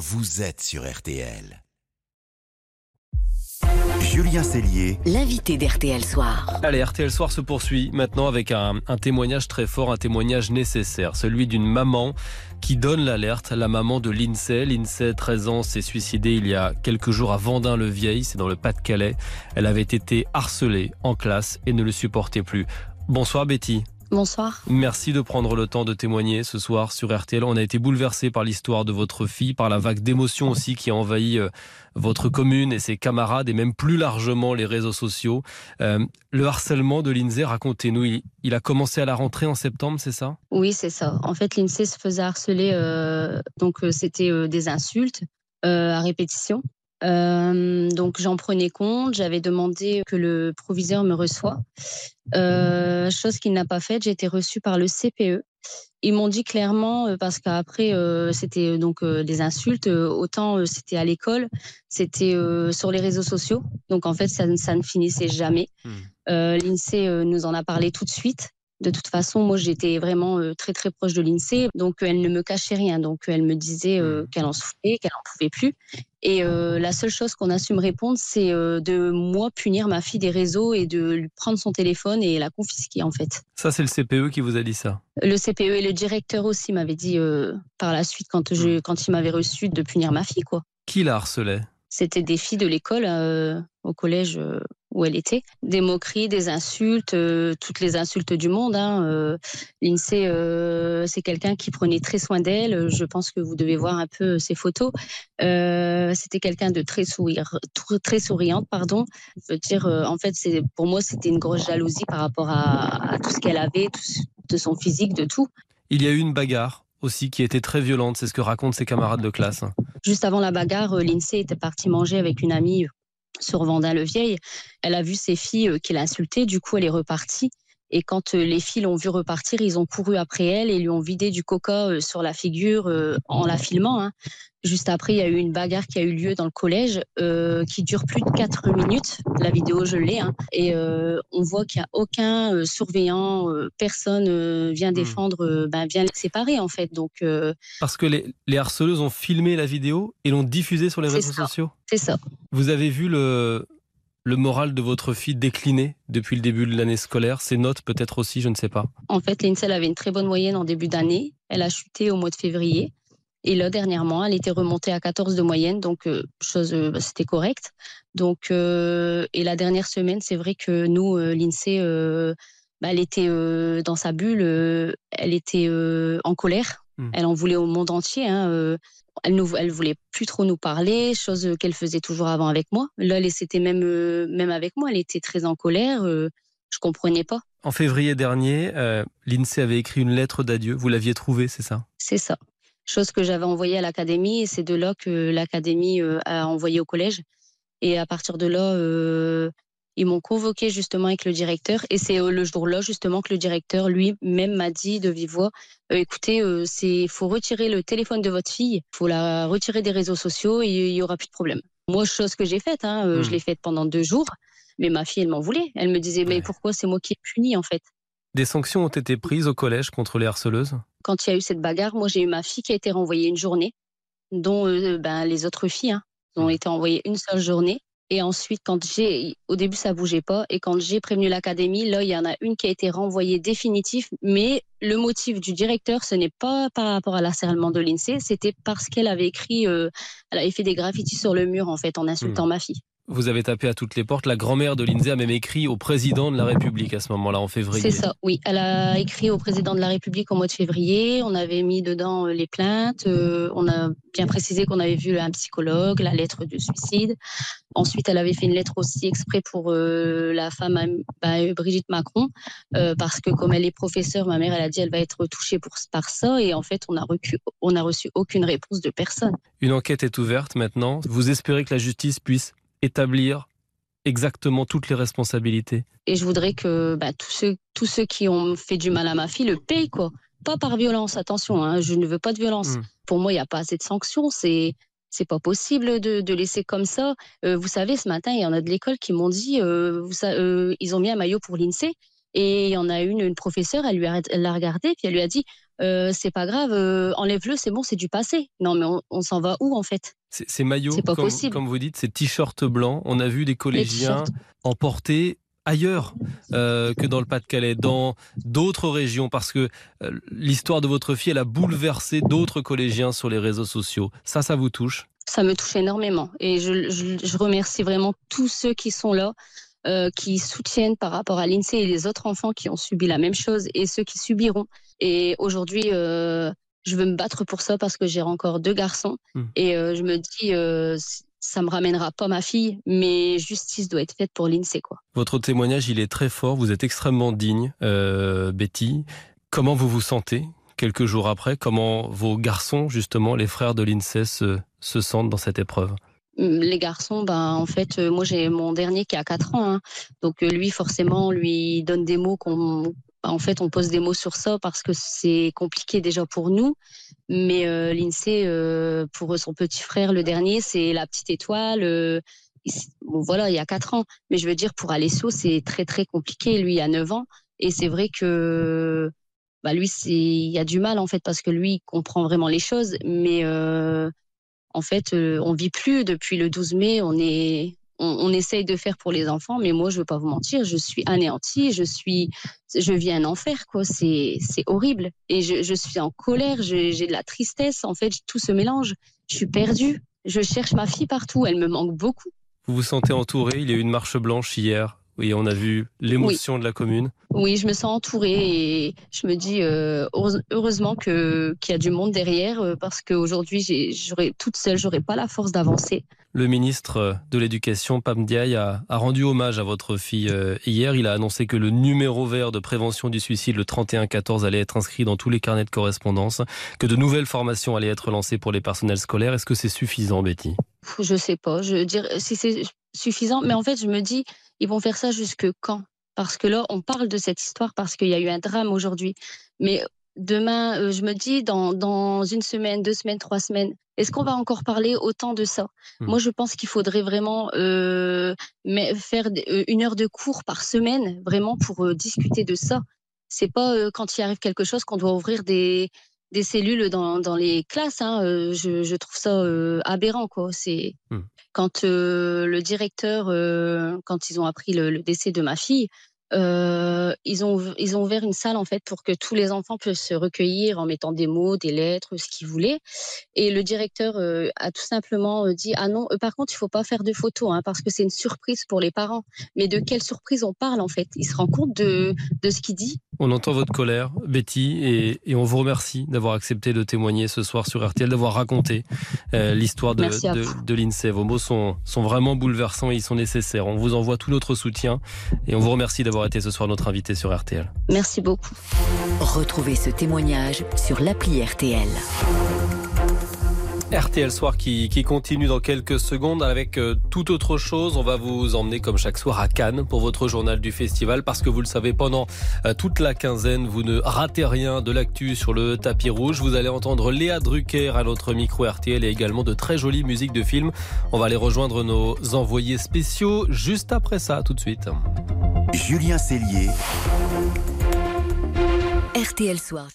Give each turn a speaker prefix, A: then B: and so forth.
A: vous êtes sur RTL. Julien Cellier,
B: L'invité d'RTL Soir.
C: Allez, RTL Soir se poursuit maintenant avec un, un témoignage très fort, un témoignage nécessaire, celui d'une maman qui donne l'alerte, la maman de l'INSEE. L'INSEE, 13 ans, s'est suicidée il y a quelques jours à Vendin-le-Vieil, c'est dans le Pas-de-Calais. Elle avait été harcelée en classe et ne le supportait plus. Bonsoir Betty.
D: Bonsoir.
C: Merci de prendre le temps de témoigner ce soir sur RTL. On a été bouleversé par l'histoire de votre fille, par la vague d'émotions aussi qui a envahi euh, votre commune et ses camarades et même plus largement les réseaux sociaux. Euh, le harcèlement de l'INSEE, racontez-nous, il, il, a commencé à la rentrée en septembre, c'est ça?
D: Oui, c'est ça. En fait, l'INSEE se faisait harceler, euh, donc euh, c'était des insultes à répétition. Donc j'en prenais compte, j'avais demandé que le proviseur me reçoive, chose qu'il n'a pas faite. J'ai été reçue par le CPE. Ils m'ont dit clairement, parce qu'après c'était donc des insultes, autant c'était à l'école, c'était sur les réseaux sociaux. Donc en fait ça, ça ne finissait jamais. Mmh. L'INSEE nous en a parlé tout de suite. De toute façon, moi, j'étais vraiment euh, très très proche de l'INSEE, donc elle ne me cachait rien. Donc elle me disait euh, qu'elle en souffrait, qu'elle en pouvait plus. Et euh, la seule chose qu'on a su me répondre, c'est euh, de moi punir ma fille des réseaux et de lui prendre son téléphone et la confisquer en fait.
C: Ça, c'est le CPE qui vous a dit ça?
D: Le CPE et le directeur aussi m'avaient dit euh, par la suite quand, je, quand il m'avait reçu de punir ma fille quoi.
C: Qui la harcelait?
D: C'était des filles de l'école euh, au collège euh, où elle était. Des moqueries, des insultes, euh, toutes les insultes du monde. Hein. Euh, L'INSEE, c'est quelqu'un qui prenait très soin d'elle. Je pense que vous devez voir un peu ses photos. C'était quelqu'un de très, souriante. Pardon. Je veux dire, en fait, pour moi, c'était une grosse jalousie par rapport à, tout ce qu'elle avait, de son physique, de tout.
C: Il y a eu une bagarre aussi qui était très violente, c'est ce que racontent ses camarades de classe.
D: Juste avant la bagarre, l'INSEE était parti manger avec une amie sur Vendin-le-Vieil. Elle a vu ses filles qui l'insultaient, du coup elle est repartie. Et quand les filles l'ont vu repartir, ils ont couru après elle et lui ont vidé du coca sur la figure en la filmant. Hein. Juste après, il y a eu une bagarre qui a eu lieu dans le collège euh, qui dure plus de 4 minutes. La vidéo, je l'ai. Hein. Et euh, on voit qu'il n'y a aucun euh, surveillant, personne vient défendre, ben, vient les séparer en fait. Donc,
C: Parce que les, les, harceleuses ont filmé la vidéo et l'ont diffusée sur les réseaux
D: ça.
C: sociaux?
D: C'est ça.
C: Vous avez vu le, le moral de votre fille décliner depuis le début de l'année scolaire Ses notes peut-être aussi, je ne sais pas.
D: En fait, l'INSEE avait une très bonne moyenne en début d'année. Elle a chuté au mois de février. Et là, dernièrement, elle était remontée à 14 de moyenne, donc euh, chose, euh, c'était correct. Donc, euh, et la dernière semaine, c'est vrai que nous, l'INSEE, bah, elle était dans sa bulle, elle était en colère. Mmh. Elle en voulait au monde entier. Hein, elle ne elle voulait plus trop nous parler, chose qu'elle faisait toujours avant avec moi. Là, c'était même, même avec moi, elle était très en colère. je comprenais pas.
C: En février dernier, l'INSEE avait écrit une lettre d'adieu. Vous l'aviez trouvée, c'est ça?
D: C'est ça chose que j'avais envoyée à l'académie et c'est de là que l'académie euh, a envoyé au collège. Et à partir de là, euh, ils m'ont convoqué justement avec le directeur et c'est euh, le jour-là justement que le directeur lui-même m'a dit de vive voix euh, écoutez, euh, c'est faut retirer le téléphone de votre fille, faut la retirer des réseaux sociaux et il y aura plus de problème. Moi, chose que j'ai faite, hein, mmh. je l'ai faite pendant deux jours, mais ma fille, elle m'en voulait. Elle me disait mais pourquoi c'est moi qui ai puni en fait?
C: Des sanctions ont été prises au collège contre les harceleuses?
D: Quand il y a eu cette bagarre, moi j'ai eu ma fille qui a été renvoyée une journée, dont euh, ben, les autres filles hein, ont été envoyées une seule journée. Et ensuite, quand j'ai, au début ça bougeait pas, et quand j'ai prévenu l'académie, là il y en a une qui a été renvoyée définitif. Mais le motif du directeur, ce n'est pas par rapport à l'harcèlement de l'INSEE, c'était parce qu'elle avait écrit, euh, elle avait fait des graffitis sur le mur en fait en insultant mmh. ma fille.
C: Vous avez tapé à toutes les portes. La grand-mère de l'INSEE a même écrit au président de la République à ce moment-là, en février.
D: C'est ça, oui. Elle a écrit au président de la République au mois de février. On avait mis dedans les plaintes. Euh, on a bien précisé qu'on avait vu un psychologue, la lettre de suicide. Ensuite, elle avait fait une lettre aussi exprès pour euh, la femme bah, Brigitte Macron, euh, parce que comme elle est professeure, ma mère, elle a dit elle va être touchée pour, par ça. Et en fait, on a, reçu, on a reçu aucune réponse de personne.
C: Une enquête est ouverte maintenant. Vous espérez que la justice puisse établir exactement toutes les responsabilités.
D: Et je voudrais que bah, tous, ceux, tous ceux qui ont fait du mal à ma fille le payent, quoi. Pas par violence, attention, hein, je ne veux pas de violence. Mmh. Pour moi, il n'y a pas assez de sanctions, c'est c'est pas possible de, de, laisser comme ça. Euh, vous savez, ce matin, il y en a de l'école qui m'ont dit, euh, vous, euh, ils ont mis un maillot pour l'INSEE, et il y en a une, une professeure, elle lui a, l'a regardé, puis elle lui a dit, euh, c'est pas grave, euh, enlève-le, c'est bon, c'est du passé. Non, mais on, s'en va où en fait?
C: Ces maillots, comme, comme, vous dites, ces t-shirts blancs, on a vu des collégiens emporter ailleurs euh, que dans le Pas-de-Calais, dans d'autres régions, parce que l'histoire de votre fille, elle a bouleversé d'autres collégiens sur les réseaux sociaux. Ça, ça vous touche?
D: Ça me touche énormément. Et je, je remercie vraiment tous ceux qui sont là. Euh, qui soutiennent par rapport à l'INSEE et les autres enfants qui ont subi la même chose et ceux qui subiront. Et aujourd'hui, euh, je veux me battre pour ça parce que j'ai encore deux garçons hmm. et euh, je me dis ça me ramènera pas ma fille, mais justice doit être faite pour l'INSEE. Quoi.
C: Votre témoignage, il est très fort, vous êtes extrêmement digne, Betty. Comment vous vous sentez quelques jours après? Comment vos garçons, justement, les frères de l'INSEE, se sentent dans cette épreuve?
D: Les garçons, ben, en fait, euh, moi j'ai mon dernier qui a 4 ans, hein. donc euh, lui forcément, lui donne des mots qu'on, ben, en fait, on pose des mots sur ça parce que c'est compliqué déjà pour nous. Mais euh, l'INSEE, pour son petit frère, le dernier, c'est la petite étoile. bon, voilà, il y a 4 ans. Mais je veux dire, pour Alessio, c'est très, très compliqué. Lui, il a 9 ans. Et c'est vrai que bah, lui, il y a du mal, en fait, parce que lui, il comprend vraiment les choses. Mais en fait, euh, on vit plus depuis le 12 mai. On est, on, essaye de faire pour les enfants, mais moi, je veux pas vous mentir, je suis anéantie, je suis, je vis un enfer. C'est, c'est horrible. Et je, suis en colère, j'ai de la tristesse. En fait, tout se mélange. Je suis perdue. Je cherche ma fille partout. Elle me manque beaucoup.
C: Vous vous sentez entourée Il y a eu une marche blanche hier oui, on a vu l'émotion de la commune.
D: Oui, je me sens entourée et je me dis euh, heureusement que qu'il y a du monde derrière euh, parce qu'aujourd'hui, j'aurais toute seule, j'aurais pas la force d'avancer.
C: Le ministre de l'Éducation, Pam Diaye, a, rendu hommage à votre fille euh, hier. Il a annoncé que le numéro vert de prévention du suicide, le 3114, allait être inscrit dans tous les carnets de correspondance, que de nouvelles formations allaient être lancées pour les personnels scolaires. Est-ce que c'est suffisant, Betty?
D: Je sais pas. Je dire si c'est suffisant, mais en fait, je me dis ils vont faire ça jusque quand? Parce que là, on parle de cette histoire parce qu'il y a eu un drame aujourd'hui. Mais demain, euh, je me dis, dans, dans, une semaine, deux semaines, trois semaines, est-ce qu'on va encore parler autant de ça? Hmm. Moi, je pense qu'il faudrait vraiment euh, faire euh, une heure de cours par semaine, vraiment pour discuter de ça. C'est pas quand il arrive quelque chose qu'on doit ouvrir des, des cellules dans, dans les classes. Hein. Je, je, trouve ça aberrant. Quoi. C'est, hmm quand euh, le directeur, euh, quand ils ont appris le, décès de ma fille, euh, ils ont ils ont ouvert une salle en fait pour que tous les enfants puissent se recueillir en mettant des mots, des lettres, ce qu'ils voulaient. Et le directeur a tout simplement dit ah non, par contre il faut pas faire de photos hein, parce que c'est une surprise pour les parents. Mais de quelle surprise on parle en fait? Il se rend compte de de ce qu'il dit?
C: On entend votre colère, Betty, et, on vous remercie d'avoir accepté de témoigner ce soir sur RTL, d'avoir raconté euh, l'histoire de, de, l'INSEE. Vos mots sont, sont vraiment bouleversants et ils sont nécessaires. On vous envoie tout notre soutien et on vous remercie d'avoir été ce soir notre invité sur RTL.
D: Merci beaucoup.
B: Retrouvez ce témoignage sur l'appli RTL.
C: RTL Soir qui, continue dans quelques secondes avec euh, tout autre chose. On va vous emmener comme chaque soir à Cannes pour votre journal du festival parce que vous le savez, pendant euh, toute la quinzaine, vous ne ratez rien de l'actu sur le tapis rouge. Vous allez entendre Léa Drucker à notre micro RTL et également de très jolies musiques de films. On va aller rejoindre nos envoyés spéciaux juste après ça, tout de suite.
A: Julien Cellier.
B: RTL Soir.